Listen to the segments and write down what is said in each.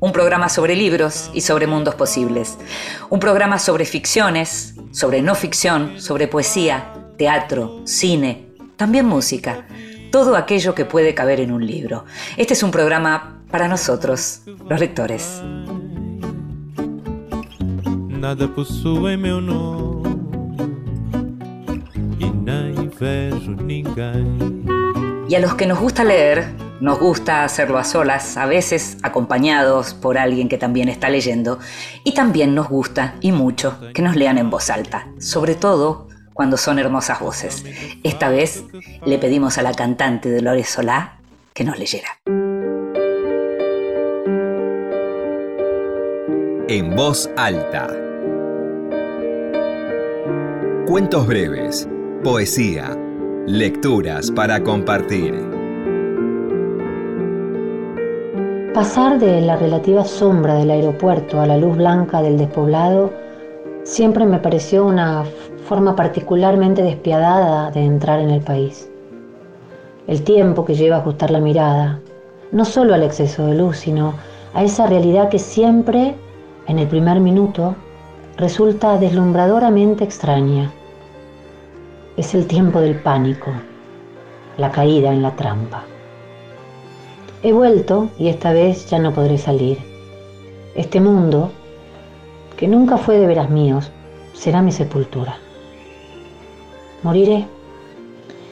un programa sobre libros y sobre mundos posibles. Un programa sobre ficciones, sobre no ficción, sobre poesía, teatro, cine, también música. Todo aquello que puede caber en un libro. Este es un programa para nosotros, los lectores. Nada possui meu nome. Y a los que nos gusta leer, nos gusta hacerlo a solas, a veces acompañados por alguien que también está leyendo, y también nos gusta, y mucho, que nos lean en voz alta, sobre todo cuando son hermosas voces. Esta vez le pedimos a la cantante Dolores Solá que nos leyera. En voz alta. Cuentos breves Poesía. Lecturas para compartir. Pasar de la relativa sombra del aeropuerto a la luz blanca del despoblado siempre me pareció una forma particularmente despiadada de entrar en el país. El tiempo que lleva a ajustar la mirada, no solo al exceso de luz, sino a esa realidad que siempre, en el primer minuto, resulta deslumbradoramente extraña es el tiempo del pánico, la caída en la trampa. He vuelto y esta vez ya no podré salir. Este mundo, que nunca fue de veras míos, será mi sepultura. Moriré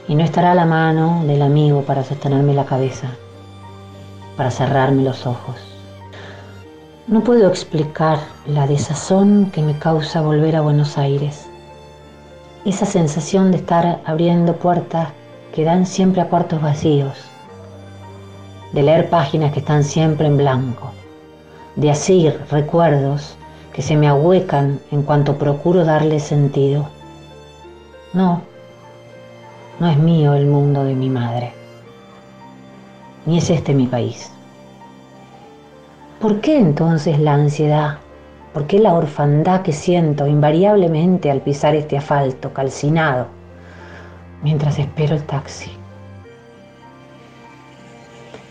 y no estará la mano del amigo para sostenerme la cabeza, para cerrarme los ojos. No puedo explicar la desazón que me causa volver a Buenos Aires esa sensación de estar abriendo puertas que dan siempre a cuartos vacíos, de leer páginas que están siempre en blanco, de asir recuerdos que se me ahuecan en cuanto procuro darle sentido. No, no es mío el mundo de mi madre, ni es este mi país. ¿Por qué entonces la ansiedad ¿Por qué la orfandad que siento invariablemente al pisar este asfalto calcinado mientras espero el taxi?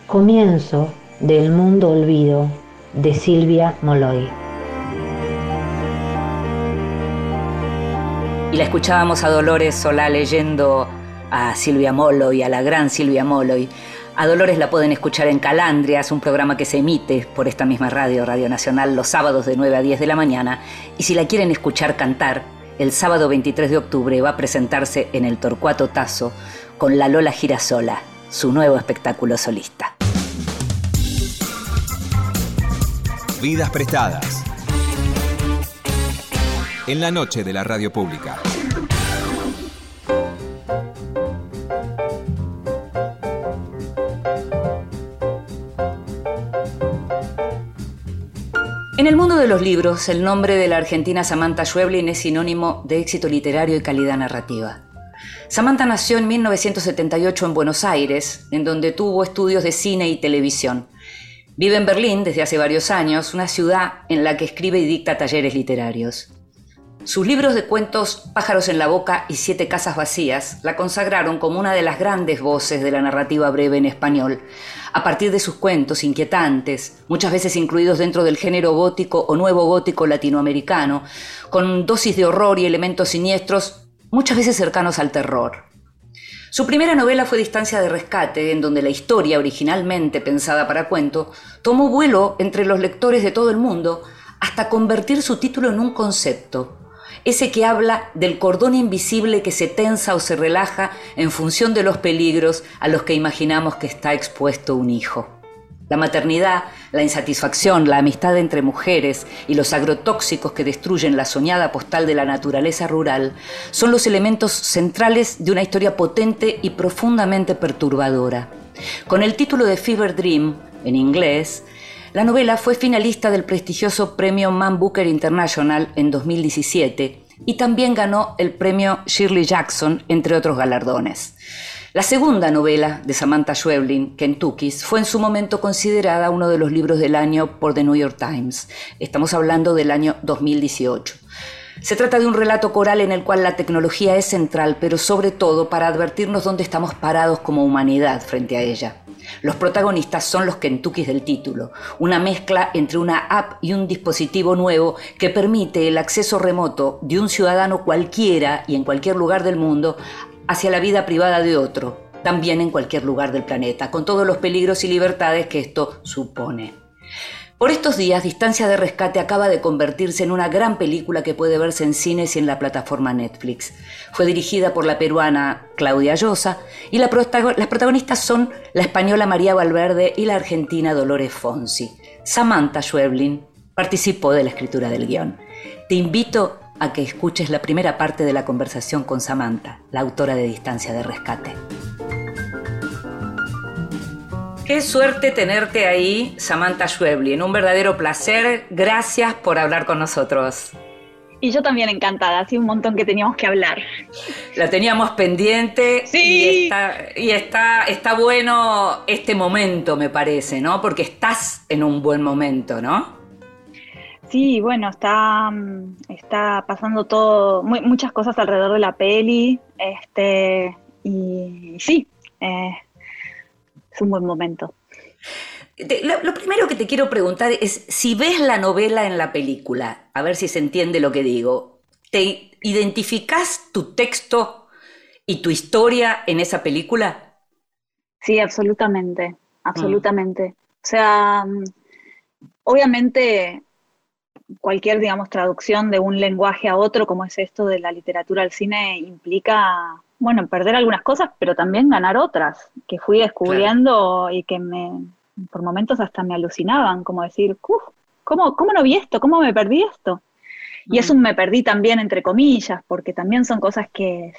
Comienzo del mundo olvido de Silvia Moloy. Y la escuchábamos a Dolores Solá leyendo a Silvia Moloy, a la gran Silvia Moloy. A Dolores la pueden escuchar en Calandrias, un programa que se emite por esta misma radio, Radio Nacional, los sábados de 9 a 10 de la mañana. Y si la quieren escuchar cantar, el sábado 23 de octubre va a presentarse en el Torcuato Tazo con La Lola Girasola, su nuevo espectáculo solista. Vidas prestadas. En la noche de la radio pública. En el mundo de los libros, el nombre de la argentina Samantha Schweblin es sinónimo de éxito literario y calidad narrativa. Samantha nació en 1978 en Buenos Aires, en donde tuvo estudios de cine y televisión. Vive en Berlín desde hace varios años, una ciudad en la que escribe y dicta talleres literarios. Sus libros de cuentos Pájaros en la Boca y Siete Casas Vacías la consagraron como una de las grandes voces de la narrativa breve en español, a partir de sus cuentos inquietantes, muchas veces incluidos dentro del género gótico o nuevo gótico latinoamericano, con dosis de horror y elementos siniestros, muchas veces cercanos al terror. Su primera novela fue Distancia de Rescate, en donde la historia, originalmente pensada para cuento, tomó vuelo entre los lectores de todo el mundo hasta convertir su título en un concepto, ese que habla del cordón invisible que se tensa o se relaja en función de los peligros a los que imaginamos que está expuesto un hijo. La maternidad, la insatisfacción, la amistad entre mujeres y los agrotóxicos que destruyen la soñada postal de la naturaleza rural son los elementos centrales de una historia potente y profundamente perturbadora. Con el título de Fever Dream, en inglés, La novela fue finalista del prestigioso premio Man Booker International en 2017 y también ganó el premio Shirley Jackson, entre otros galardones. La segunda novela de Samantha Schweblin, Kentucky's, fue en su momento considerada uno de los libros del año por The New York Times. Estamos hablando del año 2018. Se trata de un relato coral en el cual la tecnología es central, pero sobre todo para advertirnos dónde estamos parados como humanidad frente a ella. Los protagonistas son los Kentuckys del título, una mezcla entre una app y un dispositivo nuevo que permite el acceso remoto de un ciudadano cualquiera y en cualquier lugar del mundo hacia la vida privada de otro, también en cualquier lugar del planeta, con todos los peligros y libertades que esto supone. Por estos días, Distancia de Rescate acaba de convertirse en una gran película que puede verse en cines y en la plataforma Netflix. Fue dirigida por la peruana Claudia Llosa y las protagonistas son la española María Valverde y la argentina Dolores Fonsi. Samantha Schweblin participó de la escritura del guion. Te invito a que escuches la primera parte de la conversación con Samantha, la autora de Distancia de Rescate. Qué suerte tenerte ahí, Samantha Schweblin. Un verdadero placer. Gracias por hablar con nosotros. Y yo también encantada, hace un montón que teníamos que hablar. La teníamos pendiente sí. y, está, está, bueno este momento, me parece, ¿no? Porque estás en un buen momento, ¿no? Sí, bueno, está, está pasando todo, muchas cosas alrededor de la peli, este, y sí, eh, es un buen momento. Lo, primero que te quiero preguntar es si ves la novela en la película, a ver si se entiende lo que digo. ¿Te identificas tu texto y tu historia en esa película? Sí, absolutamente, absolutamente. O sea, mm, obviamente cualquier, digamos, traducción de un lenguaje a otro, como es esto de la literatura al cine, implica bueno, perder algunas cosas, pero también ganar otras, que fui descubriendo y que me, por momentos hasta me alucinaban, como decir, ¿cómo, ¿cómo no vi esto? ¿Cómo me perdí esto? Y eso me perdí también, entre comillas, porque también son cosas que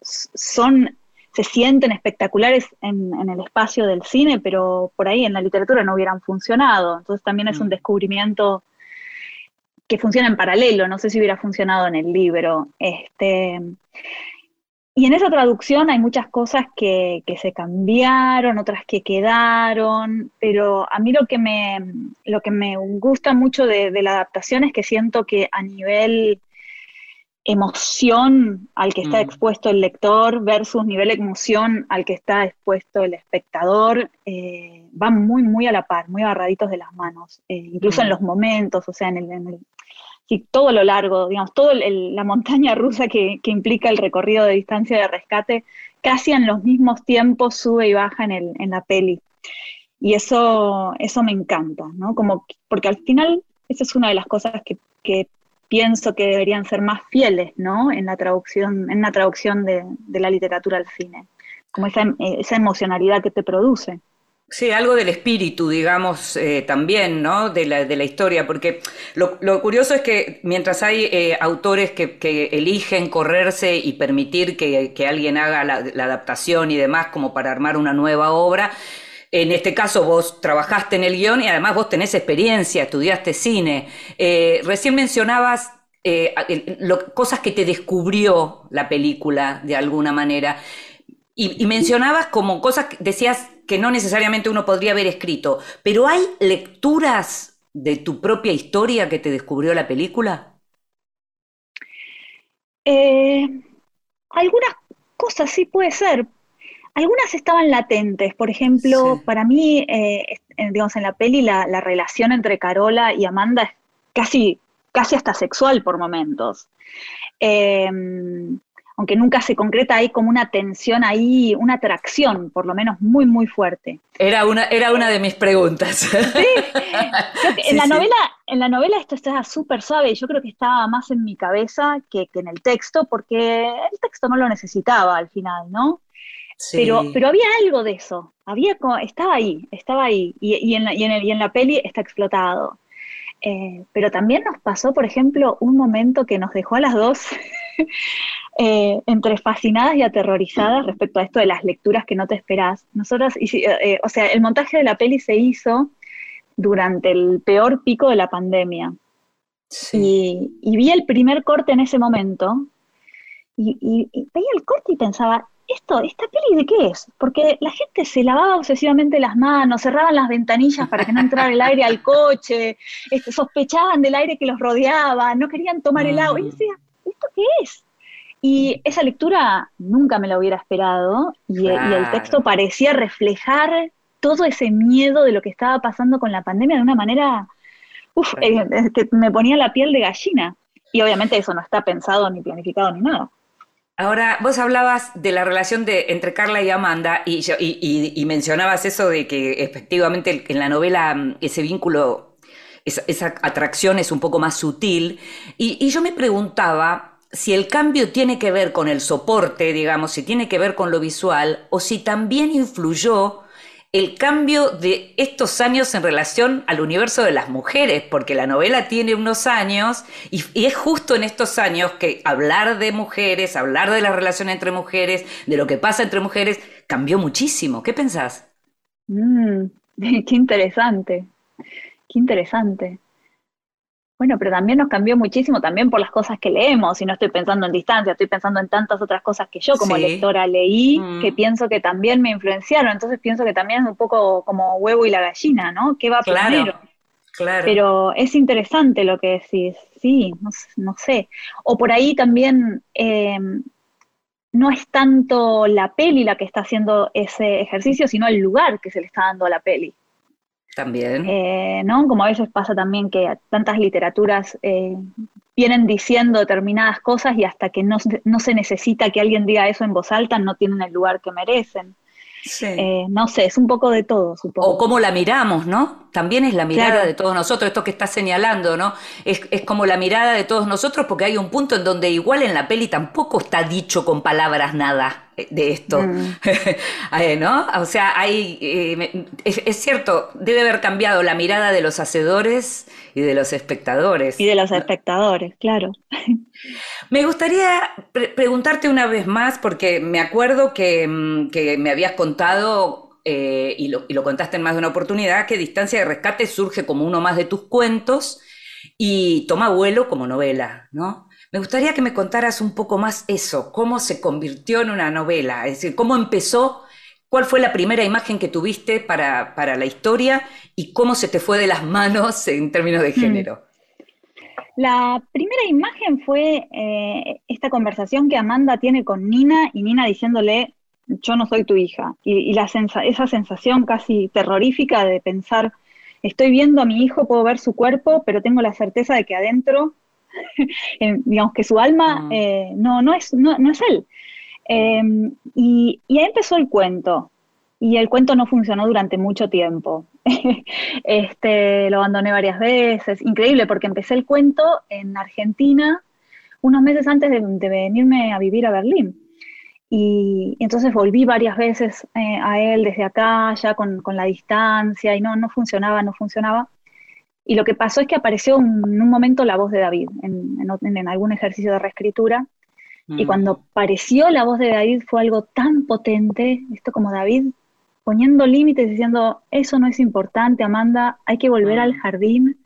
son, se sienten espectaculares en, el espacio del cine, pero por ahí en la literatura no hubieran funcionado. Entonces también es un descubrimiento que funciona en paralelo, no sé si hubiera funcionado en el libro. Este, y en esa traducción hay muchas cosas que, se cambiaron, otras que quedaron, pero a mí lo que me, lo que me gusta mucho de, la adaptación es que siento que a nivel emoción al que está mm. expuesto el lector versus nivel emoción al que está expuesto el espectador, eh, van muy, muy a la par, muy agarraditos de las manos, eh, incluso en mm. los momentos, o sea, en el, y todo lo largo, digamos, toda la montaña rusa que, implica el recorrido de distancia de rescate, casi en los mismos tiempos sube y baja en, el, en la peli. Y eso, eso me encanta, ¿no? Como, porque al final esa es una de las cosas que, pienso que deberían ser más fieles, ¿no? En la traducción, en la traducción de, la literatura al cine, como esa, esa emocionalidad que te produce. Sí, algo del espíritu, digamos, eh, también, ¿no? De la, de la historia, porque lo, curioso es que mientras hay eh, autores que, eligen correrse y permitir que, alguien haga la, adaptación y demás como para armar una nueva obra, en este caso vos trabajaste en el guion y además vos tenés experiencia, estudiaste cine. Eh, recién mencionabas cosas que te descubrió la película de alguna manera. Y, y mencionabas como cosas, decías que no necesariamente uno podría haber escrito, pero ¿hay lecturas de tu propia historia que te descubrió la película? Eh, algunas cosas sí puede ser. Algunas estaban latentes. Por ejemplo, para mí, eh, digamos, en la peli la, relación entre Carola y Amanda es casi, casi hasta sexual por momentos. Eh, aunque nunca se concreta, hay como una tensión ahí, una atracción, por lo menos muy, muy fuerte. Era una, era una de mis preguntas. Sí, en, la Novela, en la novela esto está súper suave, yo creo que estaba más en mi cabeza que, en el texto, porque el texto no lo necesitaba al final, ¿no? Pero, pero había algo de eso, había estaba ahí, estaba ahí, y, en, la, y, en, el, y en la peli está explotado. Eh, pero también nos pasó, por ejemplo, un momento que nos dejó a las dos eh, entre fascinadas y aterrorizadas respecto a esto de las lecturas que no te esperás. Nosotras, eh, o sea, el montaje de la peli se hizo durante el peor pico de la pandemia. Y, vi el primer corte en ese momento y, veía el corte y pensaba, esto, ¿esta peli de qué es? Porque la gente se lavaba obsesivamente las manos, cerraban las ventanillas para que no entrara el aire al coche, este, sospechaban del aire que los rodeaba, no querían tomar el agua. Y yo decía, ¿esto qué es? Y esa lectura nunca me la hubiera esperado y, el texto parecía reflejar todo ese miedo de lo que estaba pasando con la pandemia de una manera eh, que me ponía la piel de gallina. Y obviamente eso no está pensado ni planificado ni nada. Ahora, vos hablabas de la relación de, entre Carla y Amanda y, y, mencionabas eso de que efectivamente en la novela mm, ese vínculo, esa, esa atracción es un poco más sutil. Y, yo me preguntaba si el cambio tiene que ver con el soporte, digamos, si tiene que ver con lo visual, o si también influyó el cambio de estos años en relación al universo de las mujeres, porque la novela tiene unos años y, es justo en estos años que hablar de mujeres, hablar de la relación entre mujeres, de lo que pasa entre mujeres, cambió muchísimo. ¿Qué pensás? Mm, qué interesante, qué interesante. Bueno, pero también nos cambió muchísimo también por las cosas que leemos, y no estoy pensando en distancia, estoy pensando en tantas otras cosas que yo como lectora leí, mm. que pienso que también me influenciaron, entonces pienso que también es un poco como huevo y la gallina, ¿no? ¿Qué va primero? Claro. Pero es interesante lo que decís, sí, no, sé. O por ahí también em, no es tanto la peli la que está haciendo ese ejercicio, sino el lugar que se le está dando a la peli. También. Eh, ¿no? Como a veces pasa también que tantas literaturas eh, vienen diciendo determinadas cosas y hasta que no, no, se necesita que alguien diga eso en voz alta, no tienen el lugar que merecen. Eh, no sé, es un poco de todo, supongo. O cómo la miramos, ¿no? También es la mirada de todos nosotros, esto que estás señalando, ¿no? Es, como la mirada de todos nosotros porque hay un punto en donde igual en la peli tampoco está dicho con palabras nada de esto, mm. eh, ¿no? O sea, hay, eh, es, cierto, debe haber cambiado la mirada de los hacedores y de los espectadores. Y de los espectadores, claro. Me gustaría preguntarte una vez más, porque me acuerdo que, mm, me habías contado eh, y, lo, y, lo, contaste en más de una oportunidad, que Distancia de Rescate surge como uno más de tus cuentos y toma vuelo como novela, ¿no? Me gustaría que me contaras un poco más eso, cómo se convirtió en una novela, es decir, cómo empezó, cuál fue la primera imagen que tuviste para, la historia y cómo se te fue de las manos en términos de mm. género. La primera imagen fue eh, esta conversación que Amanda tiene con Nina y Nina diciéndole, yo no soy tu hija. Y, la esa sensación casi terrorífica de pensar, estoy viendo a mi hijo, puedo ver su cuerpo, pero tengo la certeza de que adentro digamos que su alma ah. eh, no, no, es, no, es él. Em, y, ahí empezó el cuento. Y el cuento no funcionó durante mucho tiempo. este, lo abandoné varias veces. Increíble, porque empecé el cuento en Argentina unos meses antes de, venirme a vivir a Berlín. Y, entonces volví varias veces eh, a él desde acá, ya con, con, la distancia, y no, no funcionaba, no funcionaba. Y lo que pasó es que apareció en un momento la voz de David, en, algún ejercicio de reescritura. Y mm. cuando apareció la voz de David fue algo tan potente, esto como David poniendo límites, diciendo, eso no es importante, Amanda, hay que volver al mm. jardín,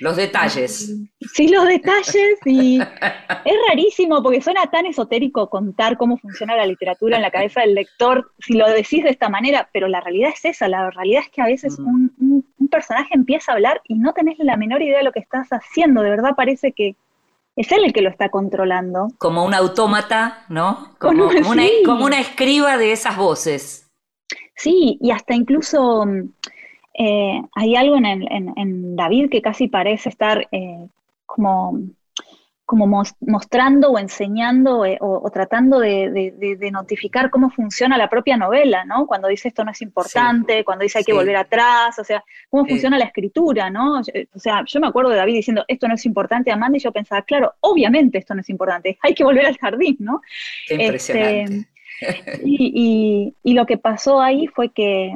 los detalles. Sí, los detalles y es rarísimo porque suena tan esotérico contar cómo funciona la literatura en la cabeza del lector si lo decís de esta manera, pero la realidad es esa, la realidad es que a veces mm. un, personaje empieza a hablar y no tenés la menor idea de lo que estás haciendo, de verdad parece que es él el que lo está controlando. Como un autómata, ¿no? Como, una, como una escriba de esas voces. Sí, y hasta incluso eh, hay algo en, David que casi parece estar eh, como, como mostrando o enseñando eh, o, tratando de, notificar cómo funciona la propia novela, ¿no? Cuando dice esto no es importante, cuando dice hay que volver atrás, o sea, cómo funciona la escritura, ¿no? O sea, yo me acuerdo de David diciendo esto no es importante, Amanda, y yo pensaba, claro, obviamente esto no es importante, hay que volver al jardín, ¿no? Qué impresionante. Este, y, lo que pasó ahí fue que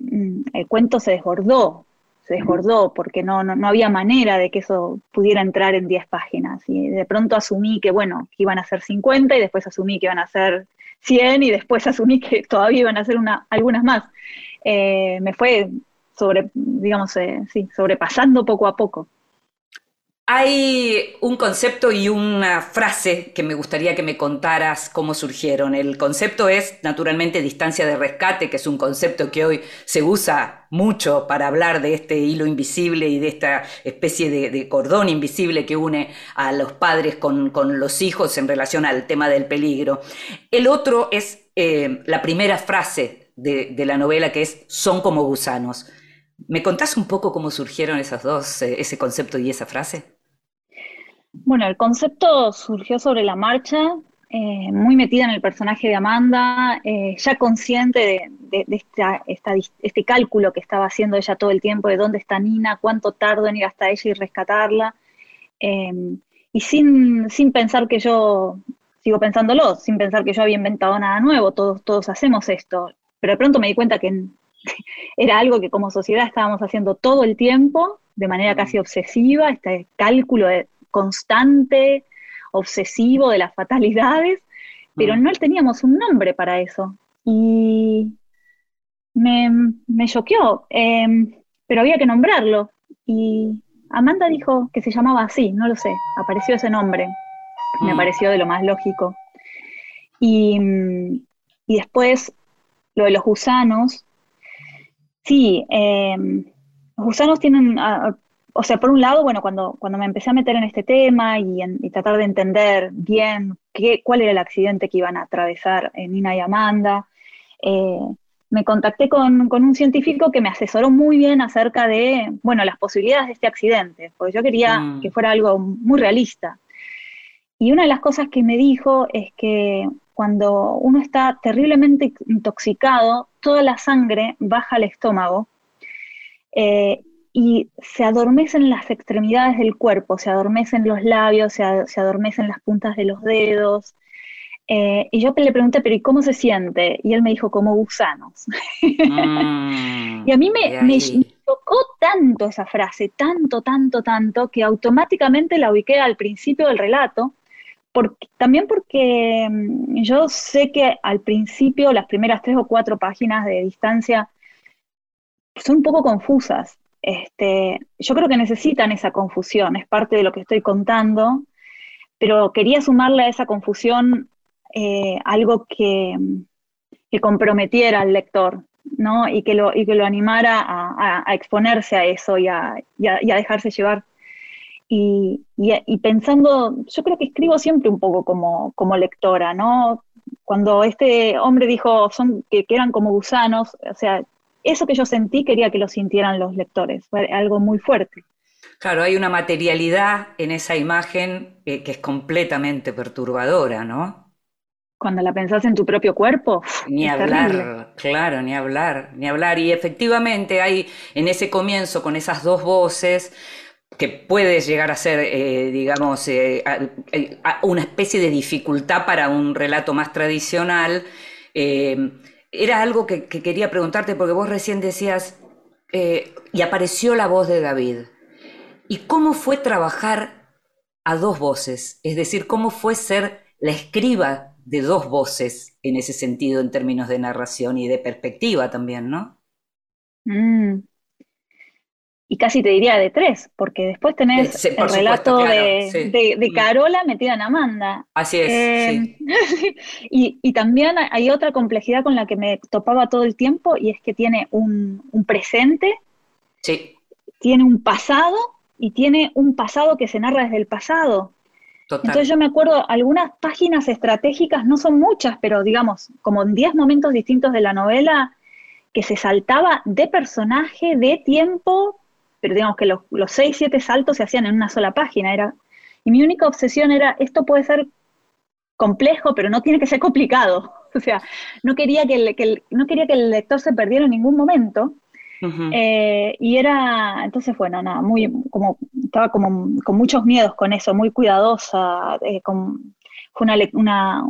Mm, el cuento se desbordó, se desbordó porque no, no, había manera de que eso pudiera entrar en 10 páginas. Y de pronto asumí que, bueno, que iban a ser 50 y después asumí que iban a ser 100 y después asumí que todavía iban a ser una, algunas más. Eh, me fue sobre, digamos, sí, sobrepasando poco a poco. Hay un concepto y una frase que me gustaría que me contaras cómo surgieron. El concepto es, naturalmente, distancia de rescate, que es un concepto que hoy se usa mucho para hablar de este hilo invisible y de esta especie de, cordón invisible que une a los padres con, los hijos en relación al tema del peligro. El otro es eh, la primera frase de, la novela, que es son como gusanos. ¿Me contás un poco cómo surgieron esas dos, eh, ese concepto y esa frase? Bueno, el concepto surgió sobre la marcha, eh, muy metida en el personaje de Amanda, eh, ya consciente de, este cálculo que estaba haciendo ella todo el tiempo de dónde está Nina, cuánto tardo en ir hasta ella y rescatarla, eh, y sin, sin pensar que yo, sigo pensándolo, sin pensar que yo había inventado nada nuevo, todos, todos hacemos esto, pero de pronto me di cuenta que era algo que como sociedad estábamos haciendo todo el tiempo, de manera casi obsesiva, este cálculo de constante, obsesivo de las fatalidades, pero mm. no teníamos un nombre para eso. Y me, me choqueó, em, pero había que nombrarlo. Y Amanda dijo que se llamaba así, no lo sé, apareció ese nombre. Me mm. pareció de lo más lógico. Y, y después, lo de los gusanos. Sí, em, los gusanos tienen, ah, o sea, por un lado, bueno, cuando, cuando me empecé a meter en este tema y, tratar de entender bien qué, cuál era el accidente que iban a atravesar eh, Nina y Amanda, eh, me contacté con, un científico que me asesoró muy bien acerca de, bueno, las posibilidades de este accidente, porque yo quería mm. que fuera algo muy realista. Y una de las cosas que me dijo es que cuando uno está terriblemente intoxicado, toda la sangre baja al estómago eh, y se adormecen las extremidades del cuerpo, se adormecen los labios, se, adormecen las puntas de los dedos. Eh, y yo le pregunté, pero ¿y cómo se siente? Y él me dijo, como gusanos. Mm, y a mí me, me, tocó tanto esa frase, tanto, tanto, tanto, que automáticamente la ubiqué al principio del relato, porque, también porque mm, yo sé que al principio, las primeras tres o cuatro páginas de distancia, son un poco confusas. Este, yo creo que necesitan esa confusión, es parte de lo que estoy contando, pero quería sumarle a esa confusión eh, algo que, comprometiera al lector, ¿no? Y que lo, y que lo animara a, exponerse a eso y a, dejarse llevar. Y, pensando, yo creo que escribo siempre un poco como, como lectora, ¿no? Cuando este hombre dijo son, que, que eran como gusanos, o sea, eso que yo sentí quería que lo sintieran los lectores, fue algo muy fuerte. Claro, hay una materialidad en esa imagen eh, que es completamente perturbadora, ¿no? Cuando la pensás en tu propio cuerpo. Ni hablar, claro, ni hablar, ni hablar. Y efectivamente hay en ese comienzo con esas dos voces que puede llegar a ser, eh, digamos, eh, una especie de dificultad para un relato más tradicional era algo que, quería preguntarte porque vos recién decías, eh, y apareció la voz de David. ¿Y cómo fue trabajar a dos voces? Es decir, ¿cómo fue ser la escriba de dos voces en ese sentido, en términos de narración y de perspectiva también, ¿no? Mm y casi te diría de tres, porque después tenés el relato de, Carola metida en Amanda. Así es. Eh, y, también hay otra complejidad con la que me topaba todo el tiempo y es que tiene un, presente, sí. tiene un pasado y tiene un pasado que se narra desde el pasado. Entonces yo me acuerdo, algunas páginas estratégicas, no son muchas, pero digamos, como en 10 momentos distintos de la novela, que se saltaba de personaje, de tiempo, pero digamos que los, los seis, siete saltos se hacían en una sola página. Era, y mi única obsesión era, esto puede ser complejo, pero no tiene que ser complicado. O sea, no quería que el, no quería que el lector se perdiera en ningún momento. Eh, y era, entonces, bueno, nada, muy, como, estaba como con muchos miedos con eso, muy cuidadosa, eh, con, fue una, una,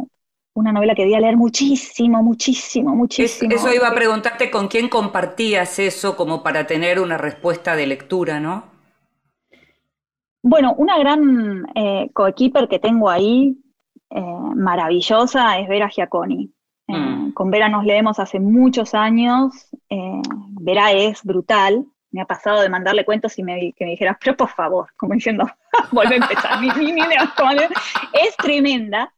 una novela que debía leer muchísimo, muchísimo, muchísimo. eso iba a preguntarte con quién compartías eso como para tener una respuesta de lectura, ¿no? Bueno, una gran eh, coequiper que tengo ahí, eh, maravillosa, es Vera Giaconi. Eh, mm. Con Vera nos leemos hace muchos años eh, Vera es brutal. Me ha pasado de mandarle cuentos y me, que me dijera, pero por favor, como diciendo, vuelve a empezar, es tremenda.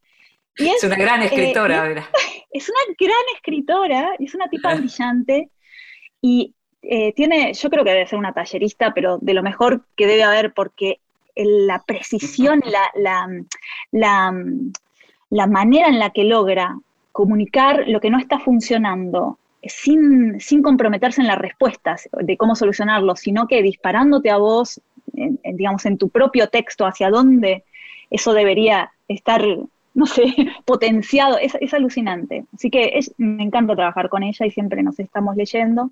es, una gran escritora, Vera. Es una gran escritora, es una tipa brillante y eh, tiene, yo creo que debe ser una tallerista, pero de lo mejor que debe haber porque la precisión, la, la, la, la manera en la que logra comunicar lo que no está funcionando sin, comprometerse en las respuestas de cómo solucionarlo, sino que disparándote a vos, digamos, en tu propio texto hacia dónde eso debería estar, no sé, potenciado, es, es alucinante. Así que es, me encanta trabajar con ella y siempre nos estamos leyendo.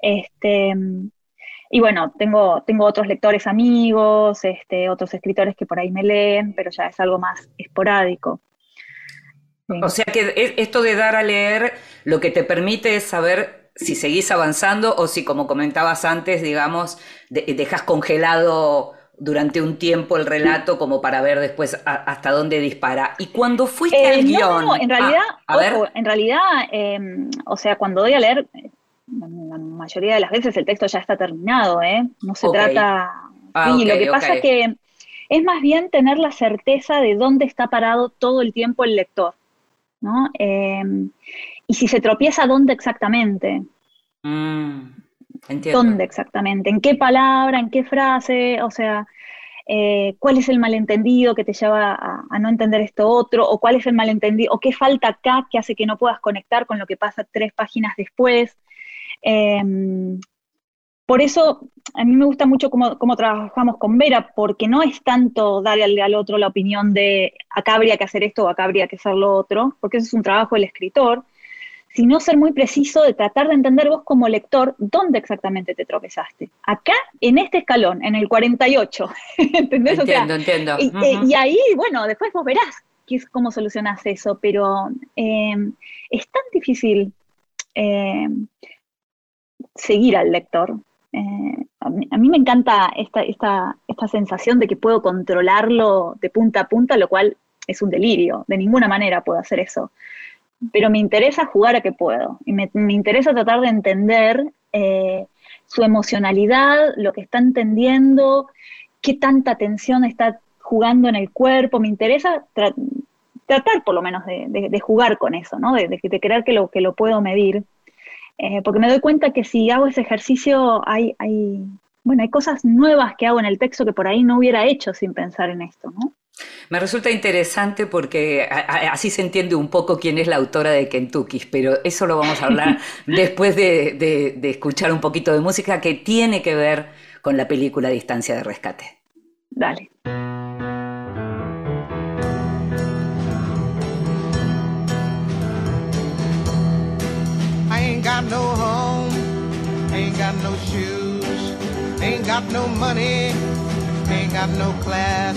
Este, y bueno, tengo, tengo otros lectores amigos, este, otros escritores que por ahí me leen, pero ya es algo más esporádico. O sea que esto de dar a leer lo que te permite es saber si seguís avanzando o si, como comentabas antes, digamos, dejas congelado durante un tiempo el relato como para ver después hasta dónde dispara. Y cuando fuiste eh, al guion... No, en realidad, ah, en realidad, em, o sea, cuando doy a leer, la mayoría de las veces el texto ya está terminado, ¿eh? No se trata... Ah, sí, lo que pasa es que es más bien tener la certeza de dónde está parado todo el tiempo el lector. ¿no? Em, y si se tropieza, ¿dónde exactamente? Mm, ¿Dónde exactamente? ¿En qué palabra? ¿En qué frase? O sea, eh, ¿cuál es el malentendido que te lleva a, no entender esto otro? ¿O cuál es el malentendido? ¿O qué falta acá que hace que no puedas conectar con lo que pasa tres páginas después? Em, por eso a mí me gusta mucho cómo, trabajamos con Vera, porque no es tanto darle al, otro la opinión de acá habría que hacer esto o acá habría que hacer lo otro, porque eso es un trabajo del escritor, sino ser muy preciso de tratar de entender vos como lector dónde exactamente te tropezaste. Acá, en este escalón, en el 48. ¿Entendés? Entiendo, entiendo. Y, ahí, bueno, después vos verás qué es, cómo solucionás eso, pero eh, es tan difícil eh, seguir al lector eh, a, mí, me encanta esta, esta, esta sensación de que puedo controlarlo de punta a punta, lo cual es un delirio. De ninguna manera puedo hacer eso. Pero me interesa jugar a que puedo. Y me, interesa tratar de entender eh, su emocionalidad, lo que está entendiendo, qué tanta tensión está jugando en el cuerpo. Me interesa tratar por lo menos de, jugar con eso, ¿no? de, de, creer que lo, que lo puedo medir. Eh, porque me doy cuenta que si hago ese ejercicio hay, hay, bueno, hay cosas nuevas que hago en el texto que por ahí no hubiera hecho sin pensar en esto, ¿no? Me resulta interesante porque así se entiende un poco quién es la autora de Kentucky, pero eso lo vamos a hablar después de, de escuchar un poquito de música que tiene que ver con la película Distancia de Rescate. Dale. Ain't got no home, ain't got no shoes, ain't got no money, ain't got no class,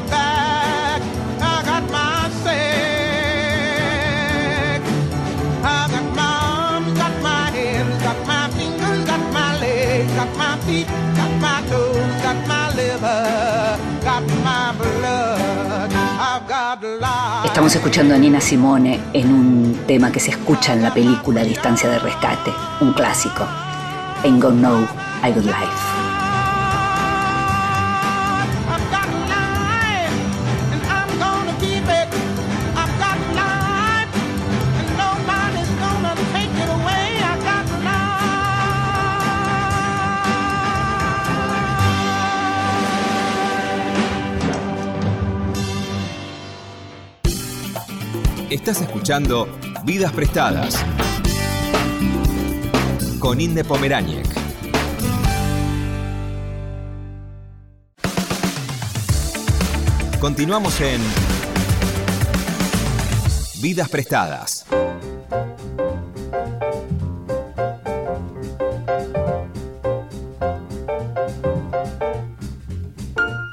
Estamos escuchando a Nina Simone en un tema que se escucha en la película Distancia de Rescate, un clásico. Ain't gonna know I good life. Estás escuchando Vidas Prestadas con Inde. Continuamos en Vidas Prestadas.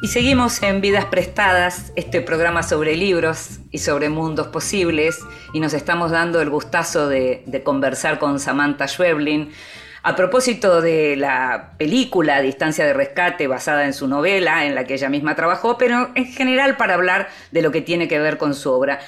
Y seguimos en Vidas Prestadas, este programa sobre libros y sobre mundos posibles, y nos estamos dando el gustazo de, conversar con Samantha Schweblin a propósito de la película Distancia de Rescate basada en su novela, en la que ella misma trabajó, pero en general para hablar de lo que tiene que ver con su obra.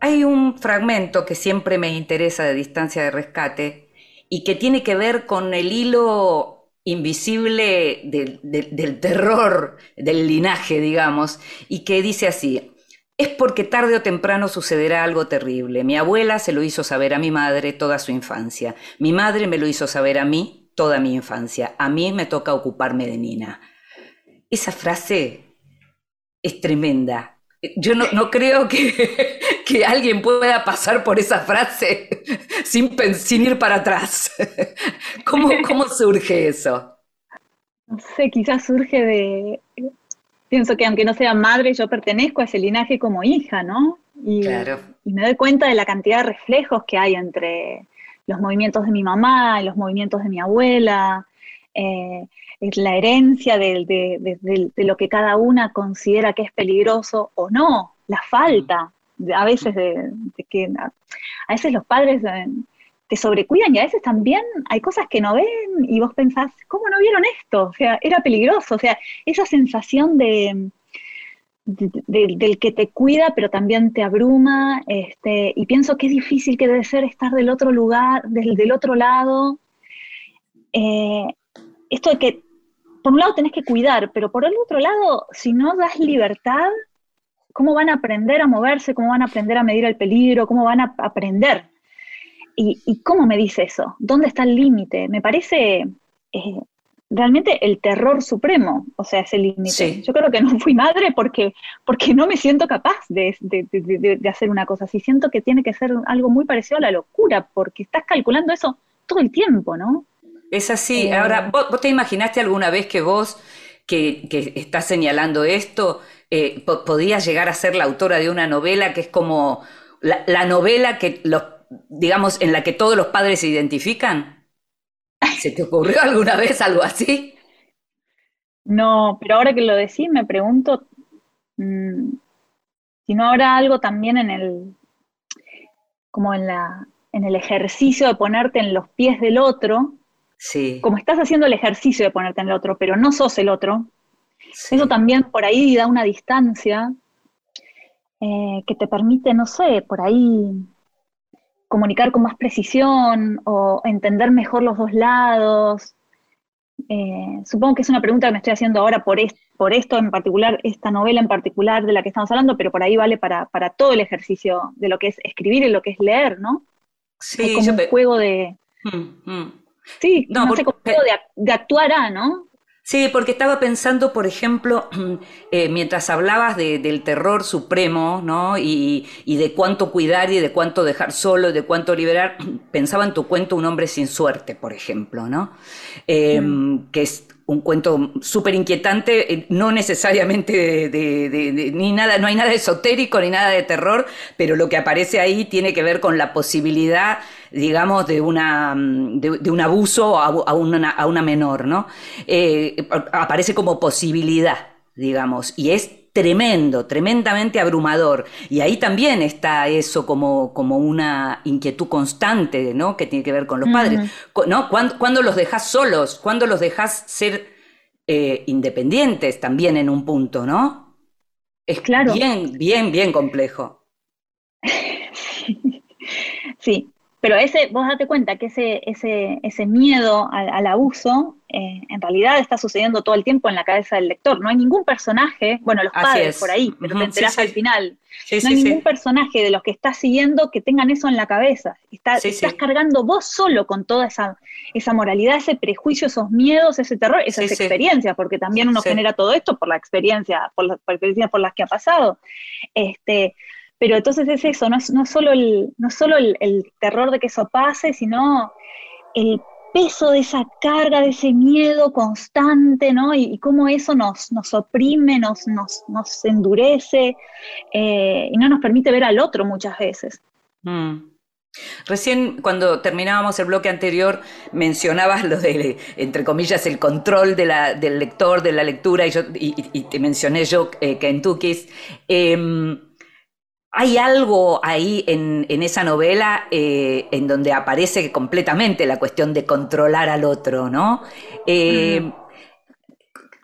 Hay un fragmento que siempre me interesa de Distancia de Rescate y que tiene que ver con el hilo invisible del terror del linaje, digamos, y que dice así, es porque tarde o temprano sucederá algo terrible. Mi abuela se lo hizo saber a mi madre toda su infancia. Mi madre me lo hizo saber a mí toda mi infancia. A mí me toca ocuparme de Nina. Esa frase es tremenda. Yo no, creo que, que, alguien pueda pasar por esa frase sin, sin ir para atrás. ¿Cómo, ¿Cómo surge eso? No sé, quizás surge de... Pienso que aunque no sea madre, yo pertenezco a ese linaje como hija, ¿no? Y, y me doy cuenta de la cantidad de reflejos que hay entre los movimientos de mi mamá y los movimientos de mi abuela, eh, la herencia de, lo que cada una considera que es peligroso o no, la falta, a veces de, que a veces los padres eh, te sobrecuidan y a veces también hay cosas que no ven y vos pensás, ¿cómo no vieron esto? O sea, era peligroso, o sea, esa sensación de, del que te cuida pero también te abruma, este, y pienso que es difícil que debe ser estar del otro lugar, del, del otro lado. Eh, esto de que, por un lado tenés que cuidar, pero por el otro lado, si no das libertad, ¿cómo van a aprender a moverse? ¿Cómo van a aprender a medir el peligro? ¿Cómo van a aprender? ¿Y, cómo me dice eso? ¿Dónde está el límite? Me parece eh, realmente el terror supremo, o sea, ese límite. Yo creo que no fui madre porque, porque no me siento capaz de, de, hacer una cosa así. Siento que tiene que ser algo muy parecido a la locura, porque estás calculando eso todo el tiempo, ¿no? Es así. Eh, Ahora, ¿vos, te imaginaste alguna vez que vos, que, que estás señalando esto, eh, podías llegar a ser la autora de una novela que es como la, novela que los, digamos, en la que todos los padres se identifican? ¿Se te ocurrió alguna vez algo así? No, pero ahora que lo decís me pregunto mm, si no habrá algo también en el, como en la, en el ejercicio de ponerte en los pies del otro, como estás haciendo el ejercicio de ponerte en el otro, pero no sos el otro, eso también por ahí da una distancia eh, que te permite, no sé, por ahí comunicar con más precisión o entender mejor los dos lados. Eh, supongo que es una pregunta que me estoy haciendo ahora por, por esto en particular, esta novela en particular de la que estamos hablando, pero por ahí vale para, todo el ejercicio de lo que es escribir y lo que es leer, ¿no? Sí, como un juego de... Mm, mm. Sí, no, sé, como de, de actuar a, ¿no? Sí, porque estaba pensando, por ejemplo, eh, mientras hablabas del terror supremo, ¿no? Y, de cuánto cuidar y de cuánto dejar solo y de cuánto liberar, pensaba en tu cuento Un hombre sin suerte, por ejemplo, ¿no? Em, mm. Que es un cuento súper inquietante, eh, no necesariamente de, ni nada, no hay nada esotérico ni nada de terror, pero lo que aparece ahí tiene que ver con la posibilidad, digamos, de, una, de, un abuso a, una, a una menor, ¿no? Eh, aparece como posibilidad, digamos, y es tremendo, tremendamente abrumador. Y ahí también está eso como, como una inquietud constante, ¿no? Que tiene que ver con los padres. ¿No? ¿Cuándo, los dejas solos? ¿Cuándo los dejas ser eh, independientes también en un punto, ¿no? Es claro. bien, bien, bien complejo. sí. Pero ese, vos date cuenta que ese, ese, ese miedo al, abuso eh, en realidad está sucediendo todo el tiempo en la cabeza del lector. No hay ningún personaje, bueno, los padres por ahí, pero te enterás al final. no hay ningún personaje de los que estás siguiendo que tengan eso en la cabeza. estás cargando vos solo con toda esa, esa moralidad, ese prejuicio, esos miedos, ese terror, esas experiencias, porque también uno genera todo esto por la experiencia, por las experiencias por las que ha pasado. Este, Pero entonces es eso, no es, no solo, el, no solo el, terror de que eso pase, sino el peso de esa carga, de ese miedo constante, ¿no? Y, cómo eso nos, nos oprime, nos, nos, nos endurece eh, y no nos permite ver al otro muchas veces. Mm. Recién cuando terminábamos el bloque anterior mencionabas lo de, entre comillas, el control del lector, de la lectura, y, yo, y, te mencioné yo eh, Kentucky's. Em, hay algo ahí en, esa novela eh, en donde aparece completamente la cuestión de controlar al otro, ¿no? Eh,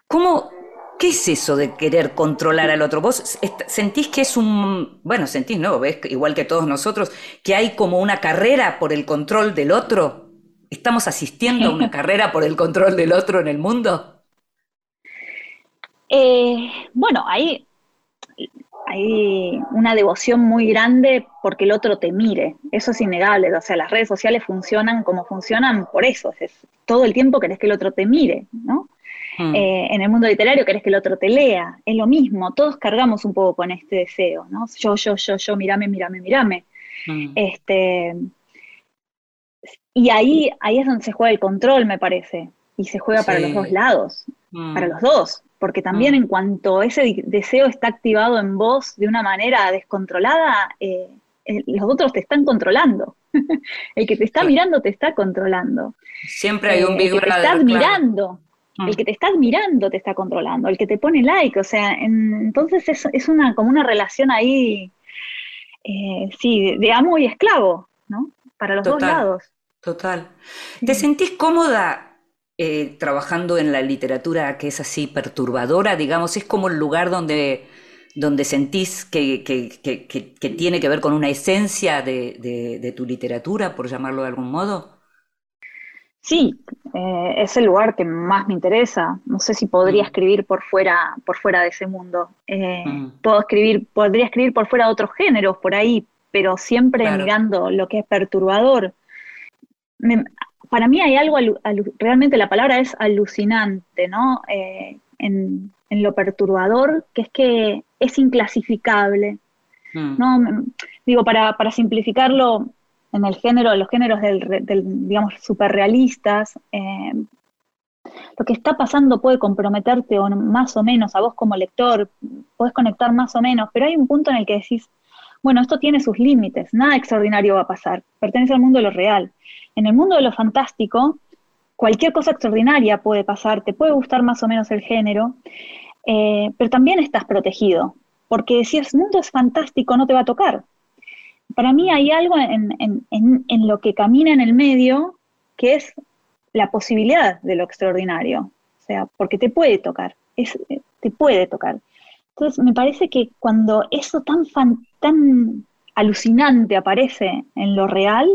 ¿Cómo, ¿Qué es eso de querer controlar al otro? ¿Vos sentís que es un, bueno, sentís, ¿no? ¿Ves? Igual que todos nosotros, que hay como una carrera por el control del otro. ¿Estamos asistiendo a una carrera por el control del otro en el mundo? Eh, bueno, hay, hay una devoción muy grande porque el otro te mire. Eso es innegable. O sea, las redes sociales funcionan como funcionan por eso. Es, todo el tiempo querés que el otro te mire, ¿no? Mm. Eh, en el mundo literario querés que el otro te lea, es lo mismo, todos cargamos un poco con este deseo, ¿no? Yo, yo, yo, yo, mírame, mírame, mírame. Mm. Este, y ahí, ahí es donde se juega el control, me parece, y se juega para los dos lados, mm. para los dos, porque también en cuanto ese deseo está activado en vos de una manera descontrolada, eh, los otros te están controlando. el que te está mirando te está controlando. Siempre hay un eh, el que te estás mirando el mm. que te estás mirando te está controlando, el que te pone like, o sea, entonces es, es, una, como una relación ahí, eh, sí, de, amo y esclavo, ¿no? Para los dos lados. Total. ¿Te sentís cómoda eh, trabajando en la literatura que es así perturbadora? Digamos, es como el lugar donde, donde sentís que, que, tiene que ver con una esencia de, de tu literatura, por llamarlo de algún modo. Sí, eh, es el lugar que más me interesa. No sé si podría mm. escribir por fuera, por fuera de ese mundo. Eh, mm. Puedo escribir, podría escribir por fuera de otros géneros, por ahí, pero siempre mirando lo que es perturbador. Para mí hay algo, realmente la palabra es alucinante, ¿no? Eh, en, lo perturbador, que es que es inclasificable. Mm. ¿no? Digo, para, para simplificarlo, en el género, los géneros del, digamos, superrealistas, eh, lo que está pasando puede comprometerte o más o menos a vos como lector, puedes conectar más o menos, pero hay un punto en el que decís, bueno, esto tiene sus límites, nada extraordinario va a pasar, pertenece al mundo de lo real. En el mundo de lo fantástico, cualquier cosa extraordinaria puede pasar, te puede gustar más o menos el género, eh, pero también estás protegido, porque si el mundo es fantástico no te va a tocar, para mí hay algo en, lo que camina en el medio que es la posibilidad de lo extraordinario, o sea, porque te puede tocar, te puede tocar. Entonces, me parece que cuando eso tan, tan alucinante aparece en lo real,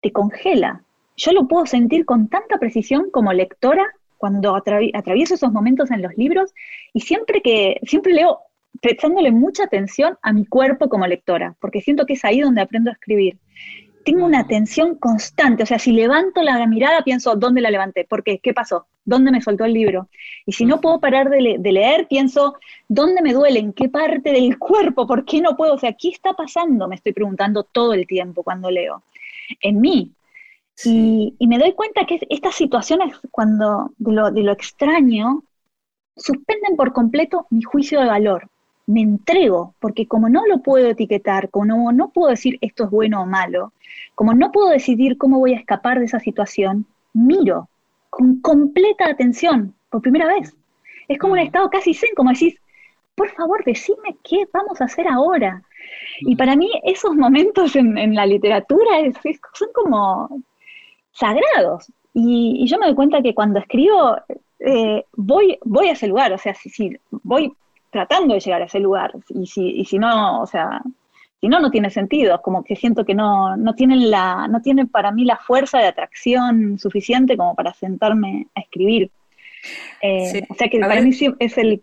te congela. Yo lo puedo sentir con tanta precisión como lectora cuando atravieso esos momentos en los libros y siempre que siempre leo prestándole mucha atención a mi cuerpo como lectora, porque siento que es ahí donde aprendo a escribir. Tengo una atención constante, o sea, si levanto la mirada pienso, ¿dónde la levanté? ¿Por qué? ¿Qué pasó? ¿Dónde me soltó el libro? Y si no puedo parar de, leer, pienso, ¿dónde me duele? ¿En qué parte del cuerpo? ¿Por qué no puedo? O sea, ¿qué está pasando? Me estoy preguntando todo el tiempo cuando leo. En mí. Y, me doy cuenta que estas situaciones, cuando de lo, de lo extraño, suspenden por completo mi juicio de valor me entrego, porque como no lo puedo etiquetar, como no, puedo decir esto es bueno o malo, como no puedo decidir cómo voy a escapar de esa situación, miro con completa atención por primera vez. Es como un mm. estado casi zen, como decís, por favor, decime qué vamos a hacer ahora. Y mm. para mí esos momentos en, la literatura son como sagrados. Y, yo me doy cuenta que cuando escribo, eh, voy, voy a ese lugar, o sea, si, si voy tratando de llegar a ese lugar. Y si, y si no, o sea, si no, no tiene sentido. Como que siento que no, no tienen la, no tienen para mí la fuerza de atracción suficiente como para sentarme a escribir. Eh, o sea que para mí sí es el,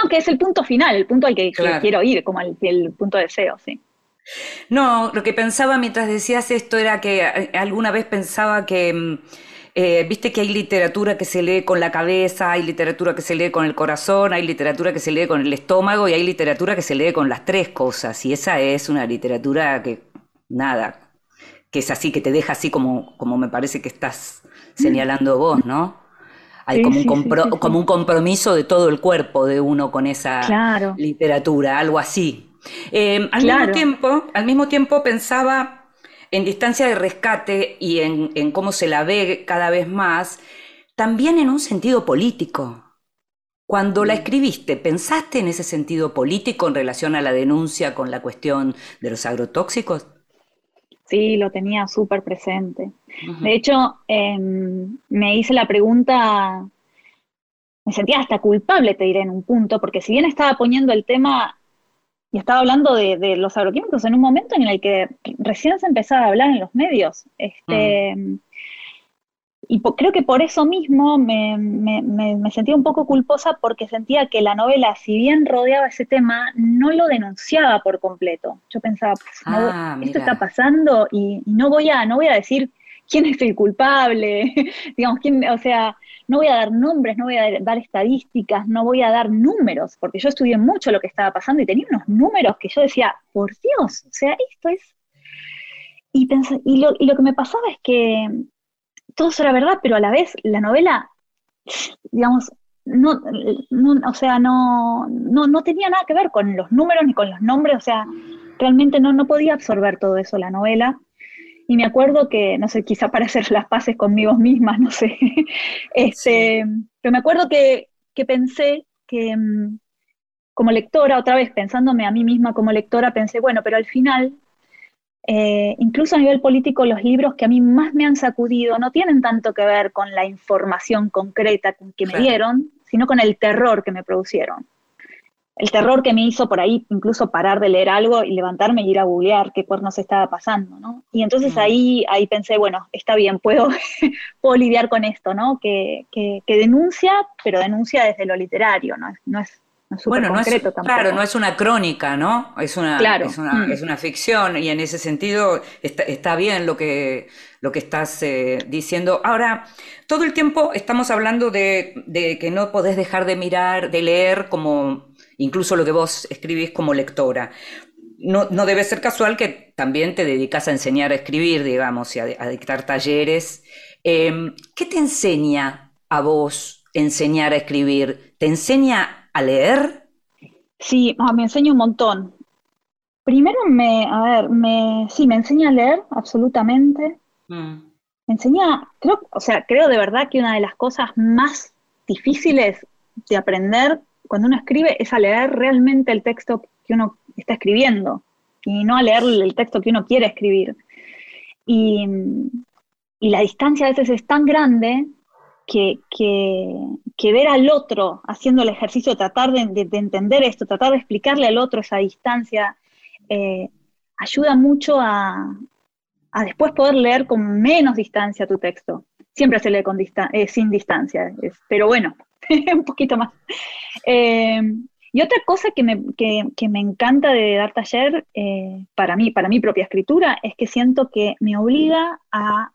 no, que es el punto final, el punto al que, quiero ir, como el, el punto de deseo, sí. No, lo que pensaba mientras decías esto era que alguna vez pensaba que mm, eh, viste que hay literatura que se lee con la cabeza, hay literatura que se lee con el corazón, hay literatura que se lee con el estómago y hay literatura que se lee con las tres cosas. Y esa es una literatura que, nada, que es así, que te deja así como, como me parece que estás señalando vos, ¿no? Hay como, un como un compromiso de todo el cuerpo de uno con esa literatura, algo así. Eh, al, mismo tiempo, al mismo tiempo pensaba en distancia de rescate y en, cómo se la ve cada vez más, también en un sentido político. Cuando la mm. escribiste, ¿pensaste en ese sentido político en relación a la denuncia con la cuestión de los agrotóxicos? Sí, lo tenía súper presente. De hecho, em, me hice la pregunta, me sentía hasta culpable, te diré, en un punto, porque si bien estaba poniendo el tema y estaba hablando de, los agroquímicos en un momento en el que recién se empezaba a hablar en los medios. Este, y creo que por eso mismo me, sentía un poco culposa porque sentía que la novela, si bien rodeaba ese tema, no lo denunciaba por completo. Yo pensaba, ah, esto está pasando y, no voy a, no voy a decir quién es el culpable, digamos, quién, o sea, no voy a dar nombres, no voy a dar estadísticas, no voy a dar números, porque yo estudié mucho lo que estaba pasando y tenía unos números que yo decía, por Dios, o sea, esto es... Y, y, lo, y lo que me pasaba es que todo eso era verdad, pero a la vez la novela, digamos, no, o sea, no, no, tenía nada que ver con los números ni con los nombres, o sea, realmente no, no podía absorber todo eso la novela. Y me acuerdo que, no sé, quizá para hacer las paces conmigo mismas, no sé, este, pero me acuerdo que, que pensé que mm, como lectora, otra vez pensándome a mí misma como lectora, pensé, bueno, pero al final eh, incluso a nivel político, los libros que a mí más me han sacudido no tienen tanto que ver con la información concreta que me dieron, sino con el terror que me producieron. El terror que me hizo por ahí incluso parar de leer algo y levantarme y ir a googlear qué cuernos estaba pasando, ¿no? Y entonces mm. ahí, ahí pensé, bueno, está bien, puedo, puedo lidiar con esto, ¿no? Que, que, denuncia, pero denuncia desde lo literario, ¿no? No es bueno, no es, claro, no es una crónica, ¿no? Es una, es, una mm. es una ficción y en ese sentido está, bien lo que, lo que estás eh, diciendo. Ahora, todo el tiempo estamos hablando de, de, que no podés dejar de mirar, de leer como incluso lo que vos escribís como lectora. No, no debe ser casual que también te dedicas a enseñar a escribir, digamos, y a, dictar talleres. Em, ¿Qué te enseña a vos enseñar a escribir? ¿Te enseña a leer? Sí, ah, me enseña un montón. Primero me, a ver, me, sí, me enseña a leer, absolutamente. Mm. Me enseña, creo, o sea, creo de verdad que una de las cosas más difíciles de aprender cuando uno escribe es a leer realmente el texto que uno está escribiendo y no a leer el texto que uno quiere escribir. Y, y la distancia a veces es tan grande que, que, ver al otro haciendo el ejercicio, tratar de, entender esto, tratar de explicarle al otro esa distancia, eh, ayuda mucho a, después poder leer con menos distancia tu texto. Siempre lee con eh, sin distancia, pero bueno, un poquito más. Eh, y otra cosa que me, que, me, encanta de dar taller para mí, para mi propia escritura, es que siento que me obliga a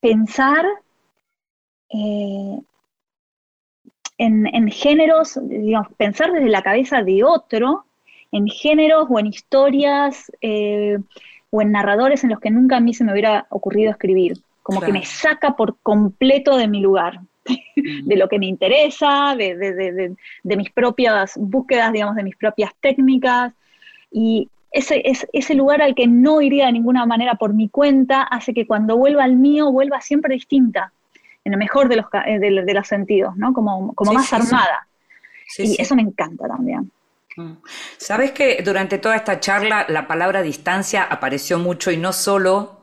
pensar eh, en, géneros, digamos, pensar desde la cabeza de otro, en géneros o en historias eh, o en narradores en los que nunca a mí se me hubiera ocurrido escribir, como que me saca por completo de mi lugar, de lo que me interesa, de, mis propias búsquedas, digamos, de mis propias técnicas, y ese, ese lugar al que no iría de ninguna manera por mi cuenta hace que cuando vuelva al mío vuelva siempre distinta en el mejor de los, eh, de, los sentidos, ¿no? Como, como más armada. y eso me encanta también. Mm. Sabes que durante toda esta charla la palabra distancia apareció mucho y no solo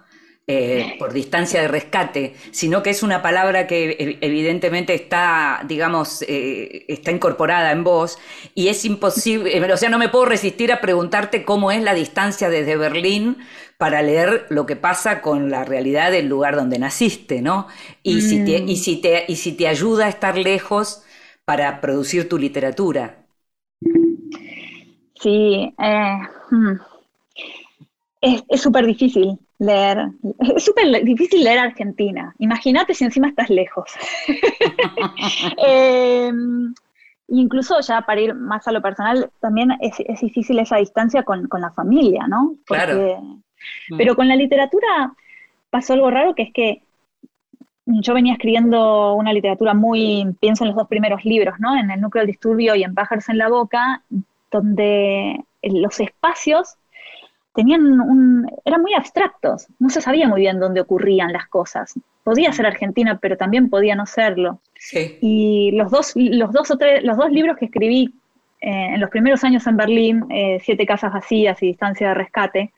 eh, por distancia de rescate, sino que es una palabra que evidentemente está, digamos, eh, está incorporada en vos y es imposible, o sea, no me puedo resistir a preguntarte cómo es la distancia desde Berlín para leer lo que pasa con la realidad del lugar donde naciste, ¿no? Y, si, te, y, mm. si, te, y si te ayuda a estar lejos para producir tu literatura. Sí, eh, hmm. Es súper difícil leer, es súper difícil leer Argentina. Imagínate si encima estás lejos. eh, incluso ya para ir más a lo personal, también es, difícil esa distancia con, la familia, ¿no? claro. Mm. Pero con la literatura pasó algo raro que es que yo venía escribiendo una literatura muy, pienso en los dos primeros libros, ¿no? En El núcleo del disturbio y en Pájaros en la boca, donde los espacios tenían un, eran muy abstractos, no se sabía muy bien dónde ocurrían las cosas. Podía ser Argentina, pero también podía no serlo. Y los dos, los dos, o tres, los dos libros que escribí eh, en los primeros años en Berlín, eh, Siete casas vacías y Distancia de rescate,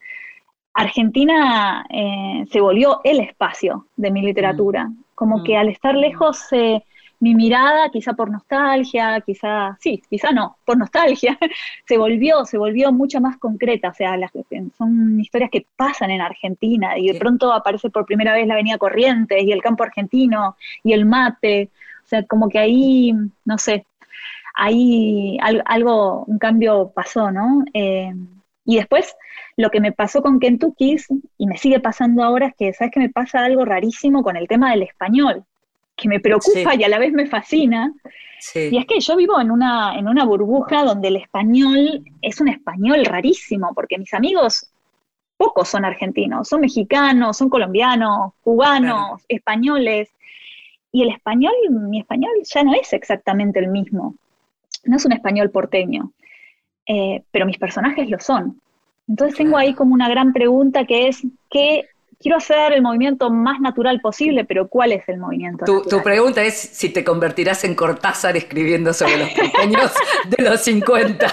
Argentina eh, se volvió el espacio de mi literatura. Mm. Como mm. que al estar lejos, mi mirada, quizá por nostalgia, quizá, sí, quizá no, por nostalgia, se volvió, se volvió mucho más concreta. O sea, las, son historias que pasan en Argentina y de pronto aparece por primera vez la Avenida Corrientes y el campo argentino y el mate. O sea, como que ahí, no sé, ahí algo, un cambio pasó, ¿no? Eh, y después, lo que me pasó con Kentucky, y me sigue pasando ahora, es que, ¿sabes que me pasa algo rarísimo con el tema del español? Que me preocupa y a la vez me fascina. Y es que yo vivo en una, en una burbuja donde el español es un español rarísimo, porque mis amigos pocos son argentinos, son mexicanos, son colombianos, cubanos, españoles. Y el español, mi español ya no es exactamente el mismo. No es un español porteño. Eh, pero mis personajes lo son. Entonces tengo ahí como una gran pregunta que es, ¿qué quiero hacer el movimiento más natural posible, pero ¿cuál es el movimiento? Tu, tu, pregunta es si te convertirás en Cortázar escribiendo sobre los pequeños de los 50.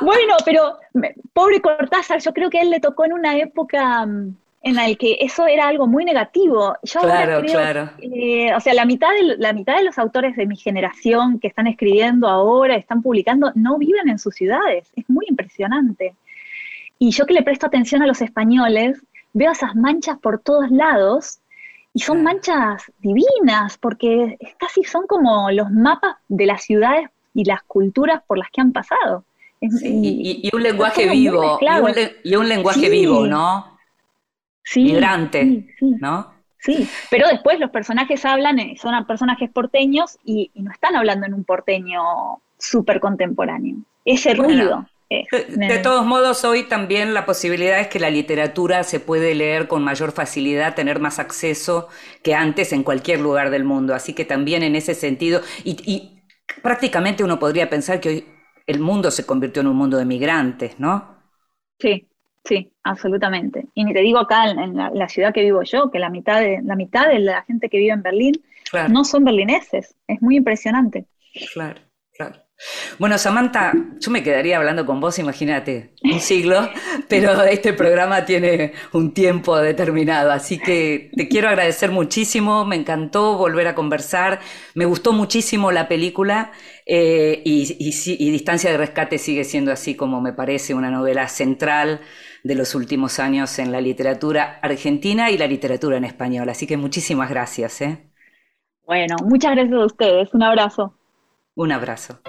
bueno, pero pobre Cortázar, yo creo que a él le tocó en una época mm, en el que eso era algo muy negativo. Yo claro, claro. o sea, la mitad, de, la mitad de los autores de mi generación que están escribiendo ahora, están publicando, no viven en sus ciudades. Es muy impresionante. Y yo que le presto atención a los españoles, veo esas manchas por todos lados y son manchas divinas, porque casi son como los mapas de las ciudades y las culturas por las que han pasado. y, un lenguaje vivo, y un, lenguaje vivo, ¿no? sí, ¿no? Sí, pero después los personajes hablan, eh, son personajes porteños y, no están hablando en un porteño súper contemporáneo. Ese ruido. De, todos modos, hoy también la posibilidad es que la literatura se puede leer con mayor facilidad, tener más acceso que antes en cualquier lugar del mundo. Así que también en ese sentido, y, y prácticamente uno podría pensar que hoy el mundo se convirtió en un mundo de migrantes, ¿no? Sí, Sí, absolutamente. Y ni te digo acá en, la, ciudad que vivo yo, que la mitad de la, mitad de la gente que vive en Berlín no son berlineses. Es muy impresionante. Claro, claro. Bueno, Samantha, yo me quedaría hablando con vos, imagínate, un siglo, pero este programa tiene un tiempo determinado, así que te quiero agradecer muchísimo, me encantó volver a conversar, me gustó muchísimo la película eh, y, y Distancia de Rescate sigue siendo así como me parece una novela central de los últimos años en la literatura argentina y la literatura en español. Así que muchísimas gracias. ¿eh? Bueno, muchas gracias a ustedes. Un abrazo. Un abrazo.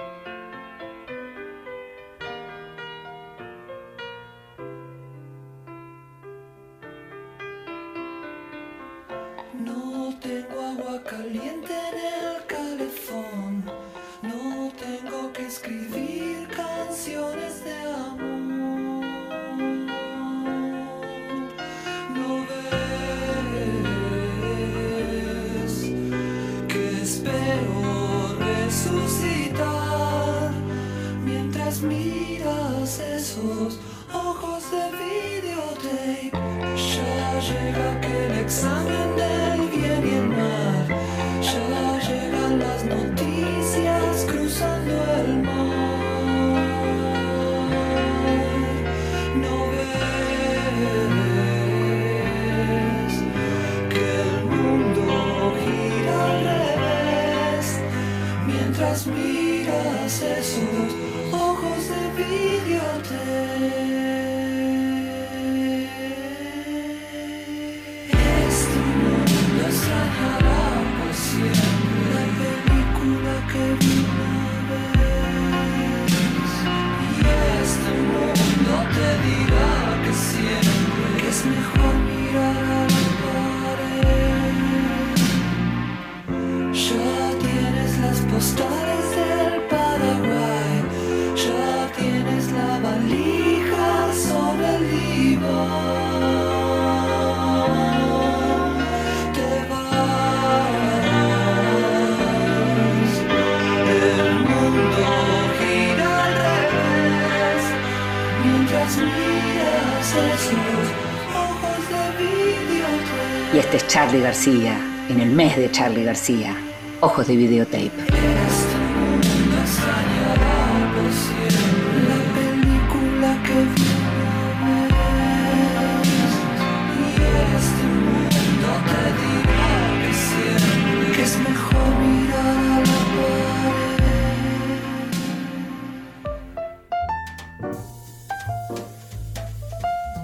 Charlie García, en el mes de Charlie García, Ojos de Videotape.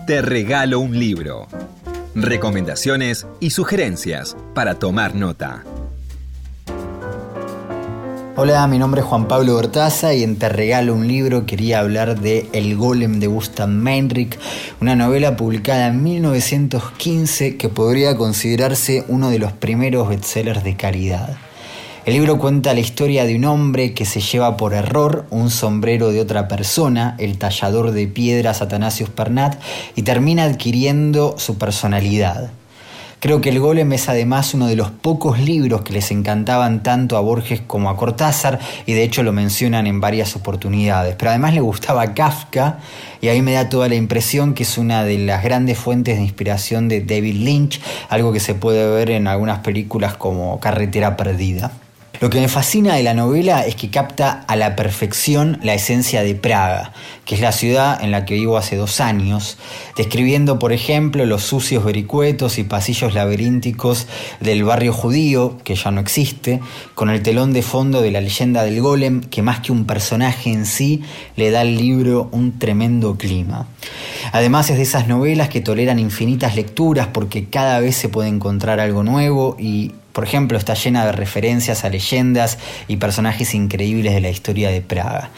Te regalo un libro. Recomendaciones y sugerencias para tomar nota. Hola, mi nombre es Juan Pablo Bertaza y en Te Regalo un libro quería hablar de El Golem de Gustav Meinrich, una novela publicada en 1915 que podría considerarse uno de los primeros bestsellers de caridad. El libro cuenta la historia de un hombre que se lleva por error un sombrero de otra persona, el tallador de piedras Atanasius Pernat, y termina adquiriendo su personalidad. Creo que El Golem es además uno de los pocos libros que les encantaban tanto a Borges como a Cortázar y de hecho lo mencionan en varias oportunidades. Pero además le gustaba Kafka y ahí me da toda la impresión que es una de las grandes fuentes de inspiración de David Lynch, algo que se puede ver en algunas películas como Carretera Perdida. Lo que me fascina de la novela es que capta a la perfección la esencia de Praga, que es la ciudad en la que vivo hace dos años, describiendo, por ejemplo, los sucios vericuetos y pasillos laberínticos del barrio judío, que ya no existe, con el telón de fondo de la leyenda del golem, que más que un personaje en sí, le da al libro un tremendo clima. Además es de esas novelas que toleran infinitas lecturas porque cada vez se puede encontrar algo nuevo y por ejemplo, está llena de referencias a leyendas y personajes increíbles de la historia de Praga.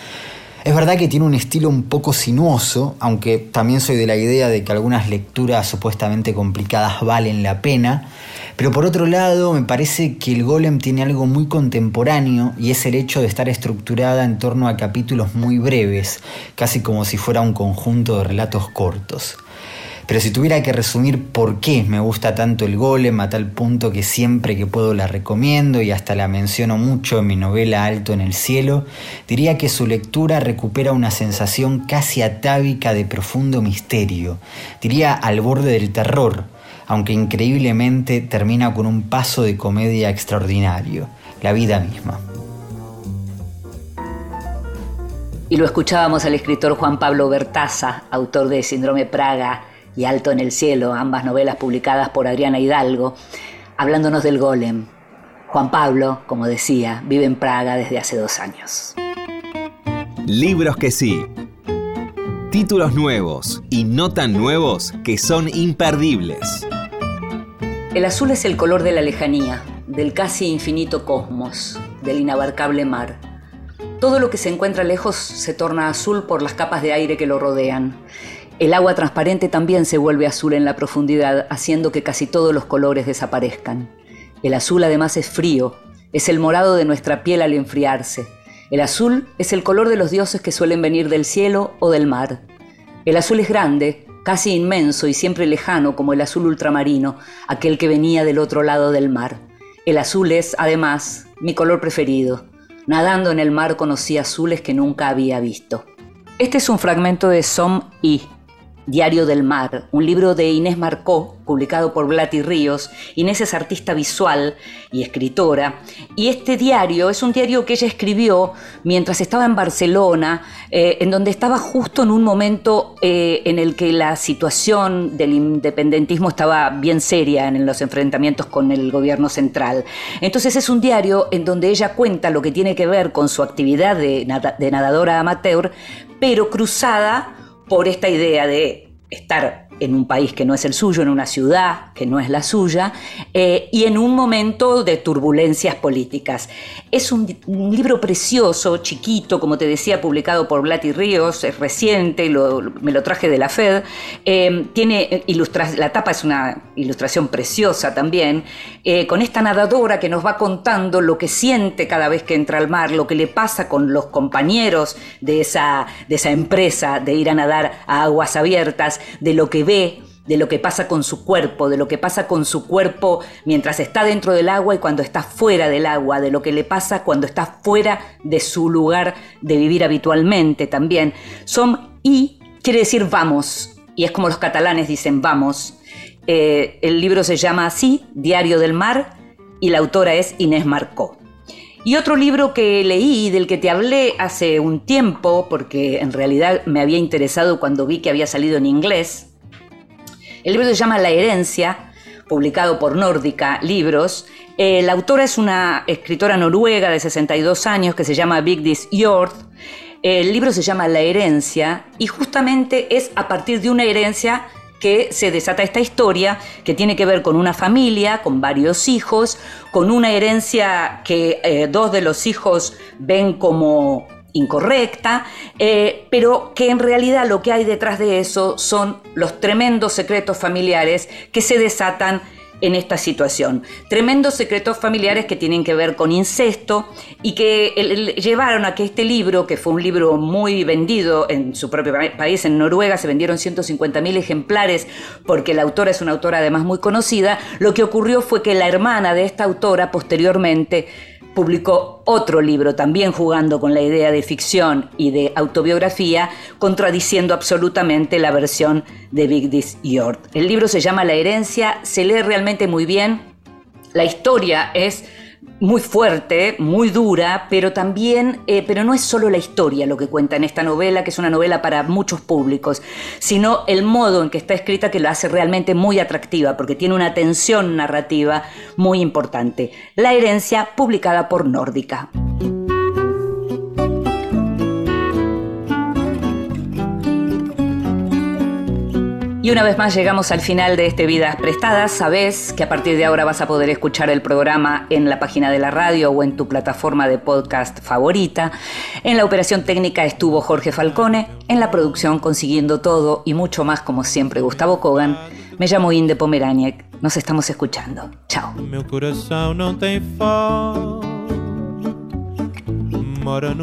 Es verdad que tiene un estilo un poco sinuoso, aunque también soy de la idea de que algunas lecturas supuestamente complicadas valen la pena, pero por otro lado me parece que el golem tiene algo muy contemporáneo y es el hecho de estar estructurada en torno a capítulos muy breves, casi como si fuera un conjunto de relatos cortos. Pero si tuviera que resumir por qué me gusta tanto el golem a tal punto que siempre que puedo la recomiendo y hasta la menciono mucho en mi novela Alto en el Cielo, diría que su lectura recupera una sensación casi atávica de profundo misterio, diría al borde del terror, aunque increíblemente termina con un paso de comedia extraordinario, la vida misma. Y lo escuchábamos al escritor Juan Pablo Bertaza, autor de Síndrome Praga, y Alto en el Cielo, ambas novelas publicadas por Adriana Hidalgo, hablándonos del golem. Juan Pablo, como decía, vive en Praga desde hace dos años. Libros que sí. Títulos nuevos y no tan nuevos que son imperdibles. El azul es el color de la lejanía, del casi infinito cosmos, del inabarcable mar. Todo lo que se encuentra lejos se torna azul por las capas de aire que lo rodean. El agua transparente también se vuelve azul en la profundidad, haciendo que casi todos los colores desaparezcan. El azul además es frío, es el morado de nuestra piel al enfriarse. El azul es el color de los dioses que suelen venir del cielo o del mar. El azul es grande, casi inmenso y siempre lejano como el azul ultramarino, aquel que venía del otro lado del mar. El azul es, además, mi color preferido. Nadando en el mar conocí azules que nunca había visto. Este es un fragmento de Som I, Diario del Mar, un libro de Inés Marcó, publicado por Blati Ríos. Inés es artista visual y escritora, y este diario es un diario que ella escribió mientras estaba en Barcelona, eh, en donde estaba justo en un momento eh, en el que la situación del independentismo estaba bien seria en los enfrentamientos con el gobierno central. Entonces es un diario en donde ella cuenta lo que tiene que ver con su actividad de nadadora amateur, pero cruzada por esta idea de estar en un país que no es el suyo, en una ciudad que no es la suya, eh, y en un momento de turbulencias políticas. Es un, libro precioso, chiquito, como te decía, publicado por Blati Ríos, es reciente, me lo traje de la FED. Eh, tiene la tapa es una ilustración preciosa también, eh, con esta nadadora que nos va contando lo que siente cada vez que entra al mar, lo que le pasa con los compañeros de esa, de esa empresa de ir a nadar a aguas abiertas, de lo que de lo que pasa con su cuerpo, de lo que pasa con su cuerpo mientras está dentro del agua y cuando está fuera del agua, de lo que le pasa cuando está fuera de su lugar de vivir habitualmente también. Son y quiere decir vamos. y es como los catalanes dicen vamos. Eh, el libro se llama así, Diario del Mar, y la autora es Inés Marcó. Y otro libro que leí, del que te hablé hace un tiempo, porque en realidad me había interesado cuando vi que había salido en inglés, el libro se llama La herencia, publicado por Nórdica Libros. La autora es una escritora noruega de 62 años que se llama Vigdis Hjorth. El libro se llama La herencia y justamente es a partir de una herencia que se desata esta historia que tiene que ver con una familia, con varios hijos, con una herencia que eh, dos de los hijos ven como incorrecta, eh, pero que en realidad lo que hay detrás de eso son los tremendos secretos familiares que se desatan en esta situación. Tremendos secretos familiares que tienen que ver con incesto y que llevaron a que este libro, que fue un libro muy vendido en su propio país, en Noruega, se vendieron 150.000 ejemplares porque la autora es una autora además muy conocida, lo que ocurrió fue que la hermana de esta autora posteriormente publicó otro libro también jugando con la idea de ficción y de autobiografía, contradiciendo absolutamente la versión de Vigdis Hjorth. El libro se llama La herencia, se lee realmente muy bien. La historia es muy fuerte, muy dura, pero también, eh, pero no es solo la historia lo que cuenta en esta novela, que es una novela para muchos públicos, sino el modo en que está escrita que lo hace realmente muy atractiva, porque tiene una tensión narrativa muy importante. La herencia publicada por Nórdica. Y una vez más llegamos al final de este Vidas Prestadas. Sabes que a partir de ahora vas a poder escuchar el programa en la página de la radio o en tu plataforma de podcast favorita. En la operación técnica estuvo Jorge Falcone, en la producción consiguiendo todo y mucho más como siempre Gustavo Kogan. Me llamo Inde Pomeraniec. Nos estamos escuchando. Chao. mora.